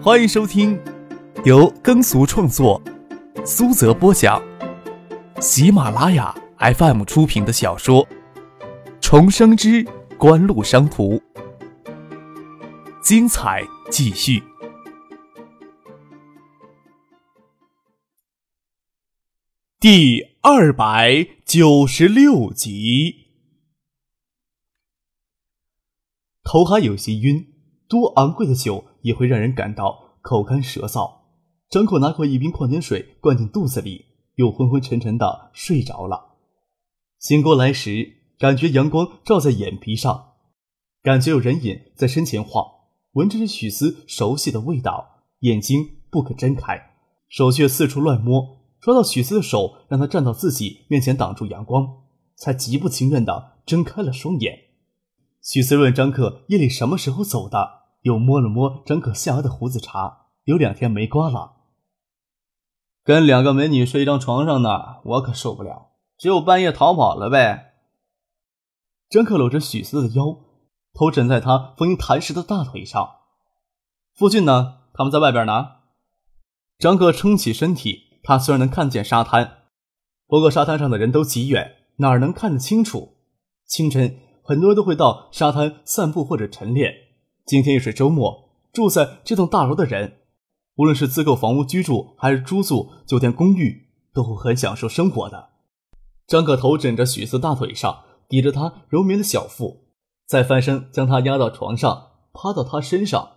欢迎收听由耕俗创作、苏泽播讲、喜马拉雅 FM 出品的小说《重生之官路商途》，精彩继续，第二百九十六集。头还有些晕，多昂贵的酒也会让人感到口干舌燥。张口拿过一瓶矿泉水灌进肚子里，又昏昏沉沉的睡着了。醒过来时，感觉阳光照在眼皮上，感觉有人影在身前晃，闻着是许思熟悉的味道，眼睛不肯睁开，手却四处乱摸，抓到许思的手，让他站到自己面前挡住阳光，才极不情愿的睁开了双眼。许思问张克夜里什么时候走的，又摸了摸张克下颚的胡子茬，有两天没刮了。跟两个美女睡一张床上呢，我可受不了。只有半夜逃跑了呗。张克搂着许思的腰，头枕在他丰盈弹实的大腿上。付俊呢？他们在外边呢。张克撑起身体，他虽然能看见沙滩，不过沙滩上的人都极远，哪能看得清楚？清晨。很多人都会到沙滩散步或者晨练。今天又是周末，住在这栋大楼的人，无论是自购房屋居住，还是租住酒店公寓，都会很享受生活的。张可头枕着许四大腿上，抵着他柔绵的小腹，再翻身将他压到床上，趴到他身上，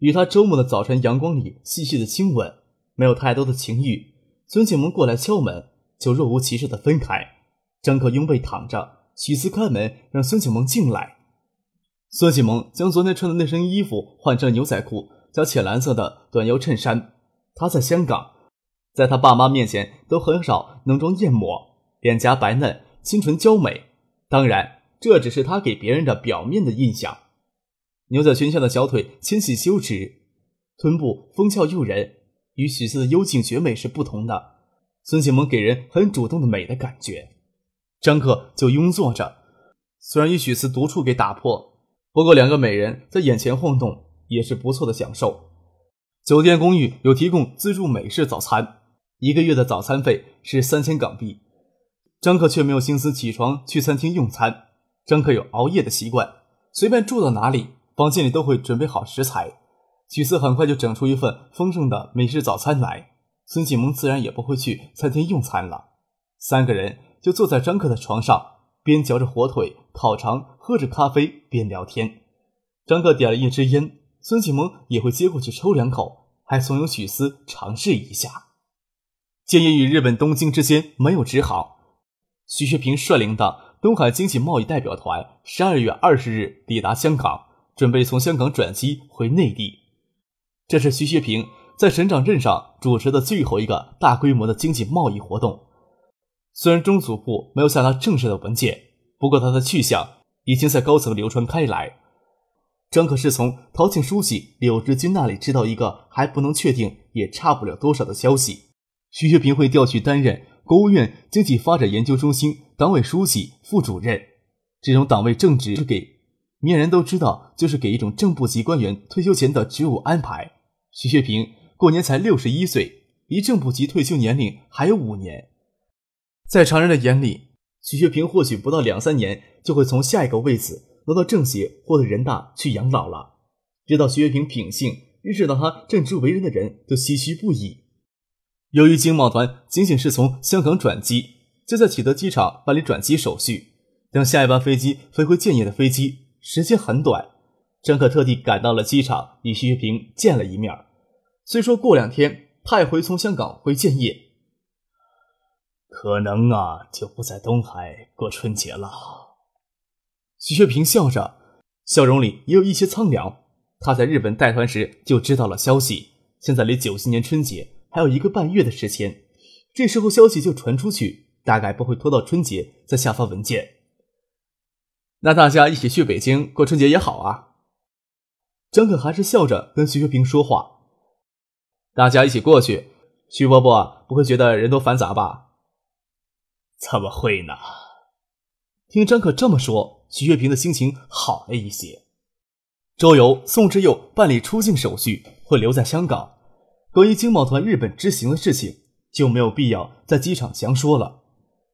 与他周末的早晨阳光里细细的亲吻，没有太多的情欲。孙庆萌过来敲门，就若无其事的分开。张可拥被躺着。许思开门，让孙启萌进来。孙启萌将昨天穿的那身衣服换成牛仔裤加浅蓝色的短腰衬衫。他在香港，在他爸妈面前都很少浓妆艳抹，脸颊白嫩，清纯娇美。当然，这只是他给别人的表面的印象。牛仔裙下的小腿纤细修直，臀部丰翘诱人，与许思的幽静绝美是不同的。孙启萌给人很主动的美的感觉。张克就拥坐着，虽然与许思独处给打破，不过两个美人在眼前晃动也是不错的享受。酒店公寓有提供自助美式早餐，一个月的早餐费是三千港币。张克却没有心思起床去餐厅用餐。张克有熬夜的习惯，随便住到哪里，房间里都会准备好食材。许思很快就整出一份丰盛的美式早餐来。孙启萌自然也不会去餐厅用餐了。三个人。就坐在张克的床上，边嚼着火腿、烤肠，喝着咖啡，边聊天。张克点了一支烟，孙启萌也会接过去抽两口，还怂恿许思尝试一下。建业与日本东京之间没有直航，徐学平率领的东海经济贸易代表团十二月二十日抵达香港，准备从香港转机回内地。这是徐学平在省长任上主持的最后一个大规模的经济贸易活动。虽然中组部没有向他正式的文件，不过他的去向已经在高层流传开来。张可是从陶庆书记柳志军那里知道一个还不能确定，也差不了多少的消息：徐学平会调去担任国务院经济发展研究中心党委书记、副主任。这种党委政治是给面人都知道，就是给一种正部级官员退休前的职务安排。徐学平过年才六十一岁，离正部级退休年龄还有五年。在常人的眼里，许学平或许不到两三年就会从下一个位子挪到政协或者人大去养老了。知道徐学平品性，认识到他正直为人的人都唏嘘不已。由于经贸团仅仅是从香港转机，就在启德机场办理转机手续，等下一班飞机飞回建业的飞机时间很短。张可特地赶到了机场，与徐学平见了一面。虽说过两天他也会从香港回建业。可能啊，就不在东海过春节了。徐学平笑着，笑容里也有一些苍凉。他在日本带团时就知道了消息，现在离九七年春节还有一个半月的时间，这时候消息就传出去，大概不会拖到春节再下发文件。那大家一起去北京过春节也好啊。张可还是笑着跟徐学平说话：“大家一起过去，徐伯伯不会觉得人多繁杂吧？”怎么会呢？听张可这么说，徐月平的心情好了一些。周游、宋之佑办理出境手续，会留在香港。关于经贸团日本之行的事情，就没有必要在机场详说了。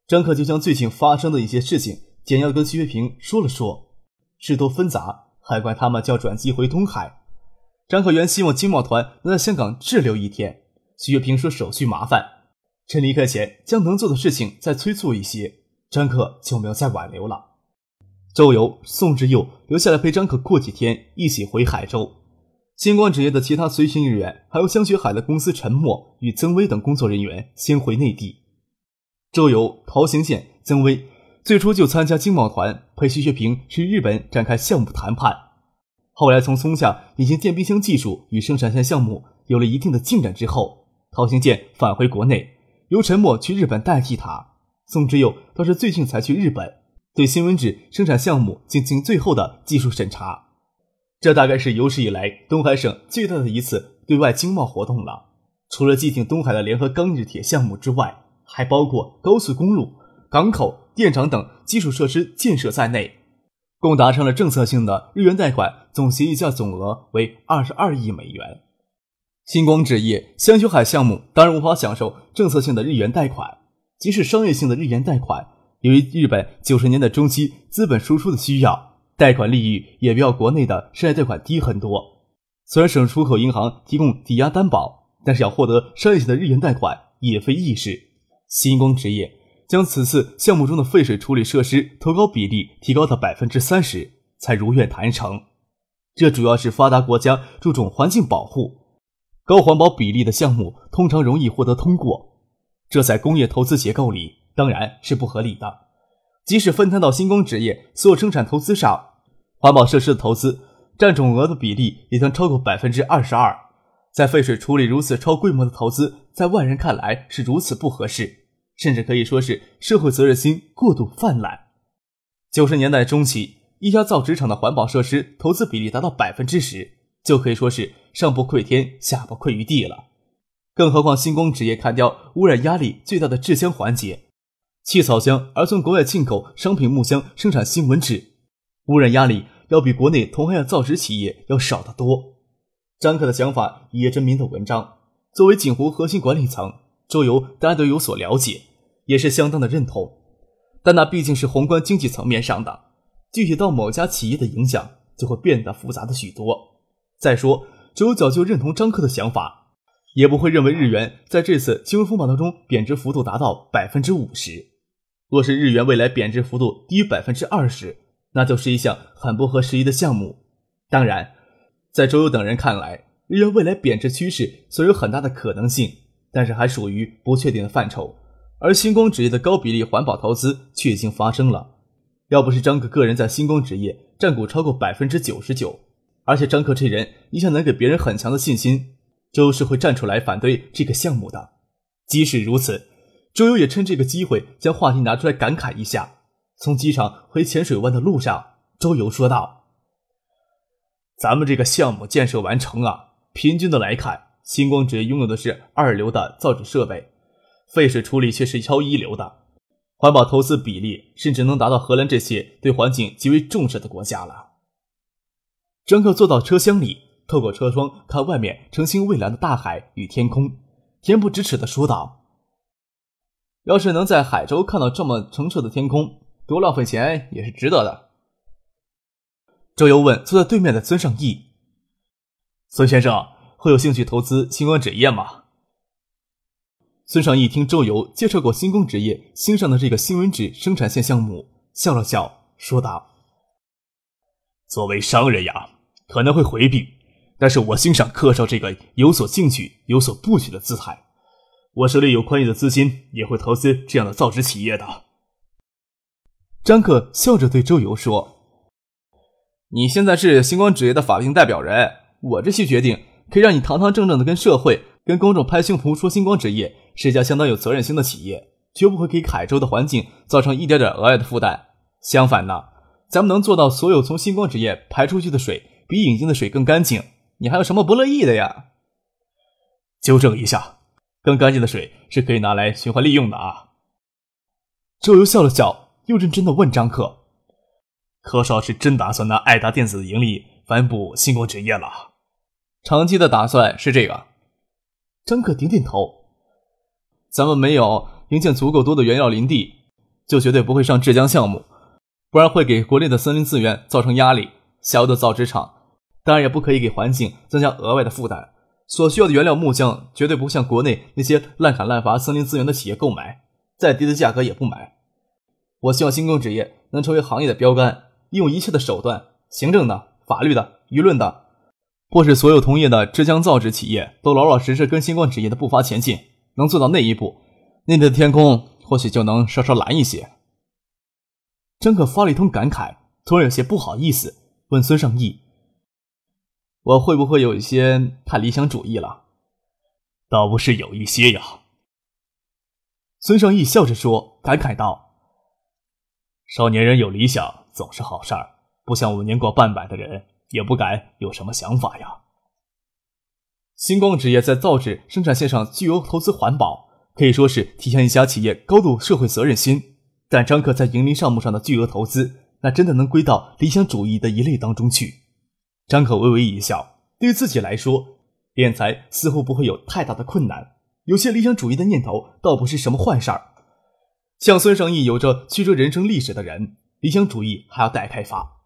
张克就将最近发生的一些事情简要跟徐月平说了说。事多纷杂，海关他们叫转机回东海。张克原希望经贸团能在香港滞留一天，徐月平说手续麻烦，趁离开前将能做的事情再催促一些。张克就没有再挽留了。周游、宋之佑留下来陪张克过几天，一起回海州。星光纸业的其他随行人员，还有江雪海的公司陈默与曾威等工作人员先回内地。周游、陶行健、曾威最初就参加经贸团，陪徐学平去日本展开项目谈判。后来从松下引进电冰箱技术与生产线项目有了一定的进展之后，陶行健返回国内，由陈默去日本代替他。宋之佑倒是最近才去日本，对新闻纸生产项目进行最后的技术审查。这大概是有史以来东海省最大的一次对外经贸活动了。除了继挺东海的联合钢日铁项目之外，还包括高速公路、港口、电厂等基础设施建设在内，共达成了政策性的日元贷款总协议价总额为二十二亿美元。星光纸业香雪海项目当然无法享受政策性的日元贷款，即使商业性的日元贷款，由于日本九十年代中期资本输出的需要。贷款利率也比国内的商业贷款低很多。虽然省出口银行提供抵押担保，但是要获得商业性的日元贷款也非易事。星光纸业将此次项目中的废水处理设施投高比例提高到百分之三十，才如愿谈成。这主要是发达国家注重环境保护，高环保比例的项目通常容易获得通过。这在工业投资结构里当然是不合理的。即使分摊到星光纸业所有生产投资上，环保设施的投资占总额的比例也将超过百分之二十二。在废水处理如此超规模的投资，在外人看来是如此不合适，甚至可以说是社会责任心过度泛滥。九十年代中期，一家造纸厂的环保设施投资比例达到百分之十，就可以说是上不愧天，下不愧于地了。更何况星光纸业砍掉污染压力最大的制箱环节。气草箱，而从国外进口商品木箱生产新闻纸，污染压力要比国内同行业造纸企业要少得多。张克的想法也证明的文章。作为锦湖核心管理层，周游大家都有所了解，也是相当的认同。但那毕竟是宏观经济层面上的，具体到某家企业的影响就会变得复杂的许多。再说，周角就认同张克的想法，也不会认为日元在这次金融风暴当中贬值幅度达到百分之五十。若是日元未来贬值幅度低于百分之二十，那就是一项很不合时宜的项目。当然，在周游等人看来，日元未来贬值趋势虽有很大的可能性，但是还属于不确定的范畴。而星光纸业的高比例环保投资却已经发生了。要不是张克个人在星光纸业占股超过百分之九十九，而且张克这人一向能给别人很强的信心，周是会站出来反对这个项目的。即使如此。周游也趁这个机会将话题拿出来感慨一下。从机场回浅水湾的路上，周游说道：“咱们这个项目建设完成啊，平均的来看，星光纸拥有的是二流的造纸设备，废水处理却是超一流的，环保投资比例甚至能达到荷兰这些对环境极为重视的国家了。”张克坐到车厢里，透过车窗看外面澄清蔚蓝的大海与天空，恬不知耻地说道。要是能在海州看到这么澄澈的天空，多浪费钱也是值得的。周游问坐在对面的孙尚义：“孙先生会有兴趣投资星光纸业吗？”孙尚义听周游介绍过星光纸业新上的这个新闻纸生产线项目，笑了笑，说道：“作为商人呀，可能会回避，但是我欣赏柯少这个有所进取、有所布局的姿态。”我手里有宽裕的资金，也会投资这样的造纸企业的。张克笑着对周游说：“你现在是星光纸业的法定代表人，我这些决定可以让你堂堂正正的跟社会、跟公众拍胸脯说星光纸业是一家相当有责任心的企业，绝不会给凯州的环境造成一点点额外的负担。相反呢，咱们能做到所有从星光纸业排出去的水比引进的水更干净，你还有什么不乐意的呀？”纠正一下。更干净的水是可以拿来循环利用的啊！周游笑了笑，又认真的问张克：“柯少是真打算拿爱达电子的盈利反哺星光纸业了？”长期的打算是这个。张克点点头。咱们没有营建足够多的原料林地，就绝对不会上制浆项目，不然会给国内的森林资源造成压力。下游的造纸厂当然也不可以给环境增加额外的负担。所需要的原料木浆绝对不向国内那些滥砍滥伐森林资源的企业购买，再低的价格也不买。我希望星光纸业能成为行业的标杆，利用一切的手段，行政的、法律的、舆论的，迫使所有同业的制浆造纸企业都老老实实跟星光纸业的步伐前进。能做到那一步，那里的天空或许就能稍稍蓝一些。张可发了一通感慨，突然有些不好意思，问孙尚义。我会不会有一些太理想主义了？倒不是有一些呀。孙尚义笑着说，感慨道：“少年人有理想总是好事儿，不像我们年过半百的人，也不敢有什么想法呀。”星光纸业在造纸生产线上具有投资环保，可以说是体现一家企业高度社会责任心。但张克在营林项目上的巨额投资，那真的能归到理想主义的一类当中去？张可微微一笑，对于自己来说，敛财似乎不会有太大的困难。有些理想主义的念头，倒不是什么坏事儿。像孙尚义有着曲折人生历史的人，理想主义还要待开发。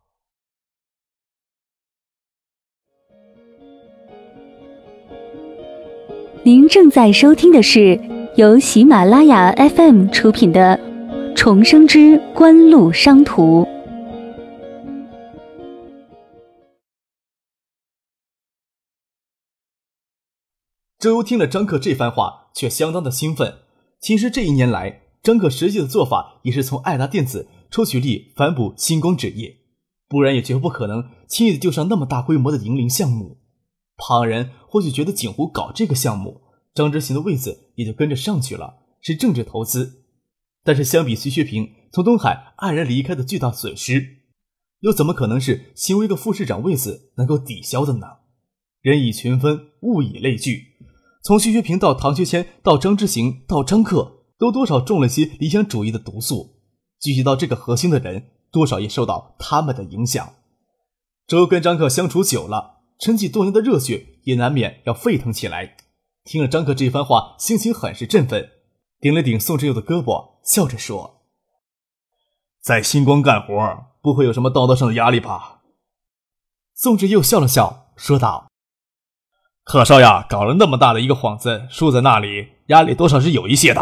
您正在收听的是由喜马拉雅 FM 出品的《重生之官路商途》。周游听了张克这番话，却相当的兴奋。其实这一年来，张克实际的做法也是从爱达电子抽取力反哺星光纸业，不然也绝不可能轻易的就上那么大规模的营林项目。旁人或许觉得景湖搞这个项目，张之行的位子也就跟着上去了，是政治投资。但是相比徐学平从东海黯然离开的巨大损失，又怎么可能是新为个副市长位子能够抵消的呢？人以群分，物以类聚。从徐学平到唐学谦，到张之行，到张克，都多少中了些理想主义的毒素。聚集到这个核心的人，多少也受到他们的影响。周跟张克相处久了，沉寂多年的热血也难免要沸腾起来。听了张克这番话，心情很是振奋，顶了顶宋之佑的胳膊，笑着说：“在星光干活，不会有什么道德上的压力吧？”宋之佑笑了笑，说道。贺少呀，搞了那么大的一个幌子，竖在那里，压力多少是有一些的。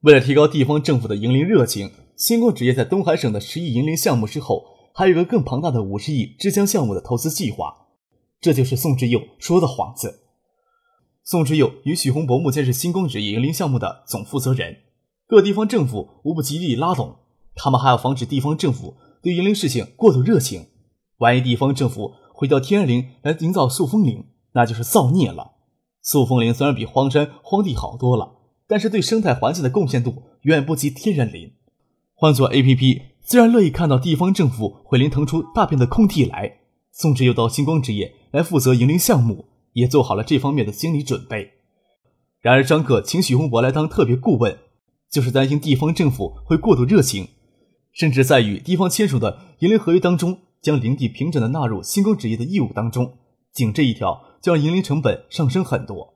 为了提高地方政府的迎林热情，星光纸业在东海省的十亿迎林项目之后，还有个更庞大的五十亿制浆项目的投资计划。这就是宋之佑说的幌子。宋之佑与许洪博目前是星光纸业营林项目的总负责人，各地方政府无不极力拉拢，他们还要防止地方政府对迎林事情过度热情，万一地方政府。毁掉天然林来营造塑封林，那就是造孽了。塑封林虽然比荒山荒地好多了，但是对生态环境的贡献度远不及天然林。换做 A P P，自然乐意看到地方政府毁林腾出大片的空地来。宋之又到星光职业来负责营林项目，也做好了这方面的心理准备。然而张克请许洪博来当特别顾问，就是担心地方政府会过度热情，甚至在与地方签署的营林合约当中。将林地平整的纳入星光纸业的义务当中，仅这一条就让营林成本上升很多。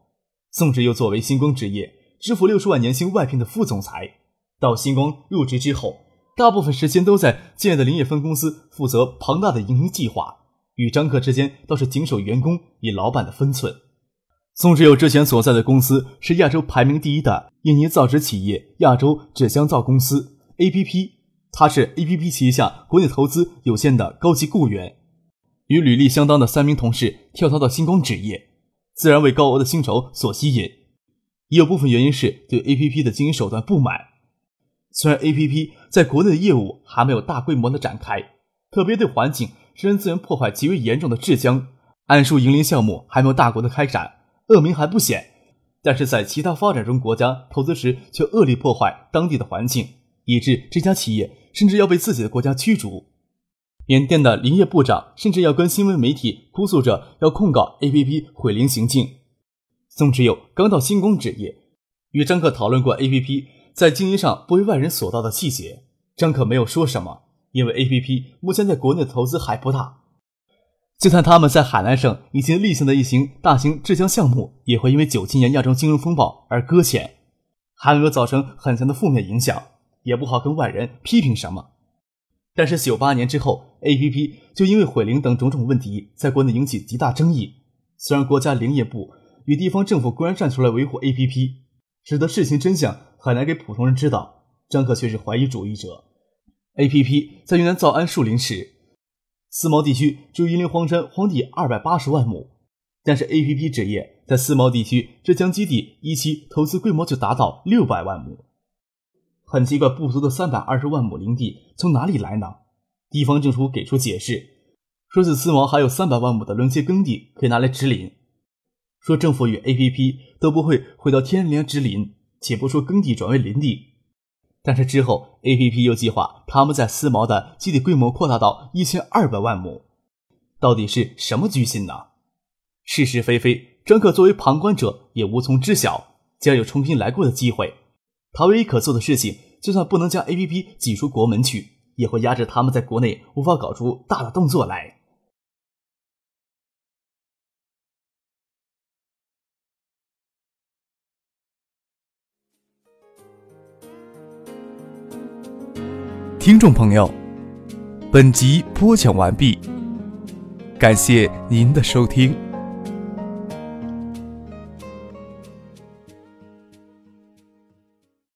宋志又作为星光纸业支付六十万年薪外聘的副总裁，到星光入职之后，大部分时间都在建的林业分公司负责庞大的营林计划，与张克之间倒是谨守员工与老板的分寸。宋志友之前所在的公司是亚洲排名第一的印尼造纸企业亚洲纸箱造公司 （APP）。他是 A.P.P 旗下国内投资有限的高级雇员，与履历相当的三名同事跳槽到星光纸业，自然为高额的薪酬所吸引。也有部分原因是对 A.P.P 的经营手段不满。虽然 A.P.P 在国内的业务还没有大规模的展开，特别对环境、自然资源破坏极为严重的浙江、桉树营林项目还没有大规模的开展，恶名还不显。但是在其他发展中国家投资时，却恶劣破坏当地的环境，以致这家企业。甚至要被自己的国家驱逐。缅甸的林业部长甚至要跟新闻媒体哭诉着要控告 A.P.P 毁林行径。宋之友刚到新光纸业，与张克讨论过 A.P.P 在经营上不为外人所道的细节。张克没有说什么，因为 A.P.P 目前在国内的投资还不大。就算他们在海南省已经立项的一行大型制浆项目，也会因为九七年亚洲金融风暴而搁浅，还没有造成很强的负面影响，也不好跟外人批评什么。但是九八年之后，APP 就因为毁灵等种种问题，在国内引起极大争议。虽然国家林业部与地方政府公然站出来维护 APP，使得事情真相很难给普通人知道。张克却是怀疑主义者。APP 在云南造安树林时。思茅地区只有银陵荒山荒地二百八十万亩，但是 APP 纸业在思茅地区浙江基地一期投资规模就达到六百万亩。很奇怪，不足的三百二十万亩林地从哪里来呢？地方政府给出解释，说是思茅还有三百万亩的轮切耕地可以拿来植林，说政府与 APP 都不会回到天然林植林，且不说耕地转为林地。但是之后，A.P.P 又计划他们在思茅的基地规模扩大到一千二百万亩，到底是什么居心呢？是是非非，张克作为旁观者也无从知晓。将有重新来过的机会，他唯一可做的事情，就算不能将 A.P.P 挤出国门去，也会压制他们在国内无法搞出大的动作来。听众朋友，本集播讲完毕，感谢您的收听。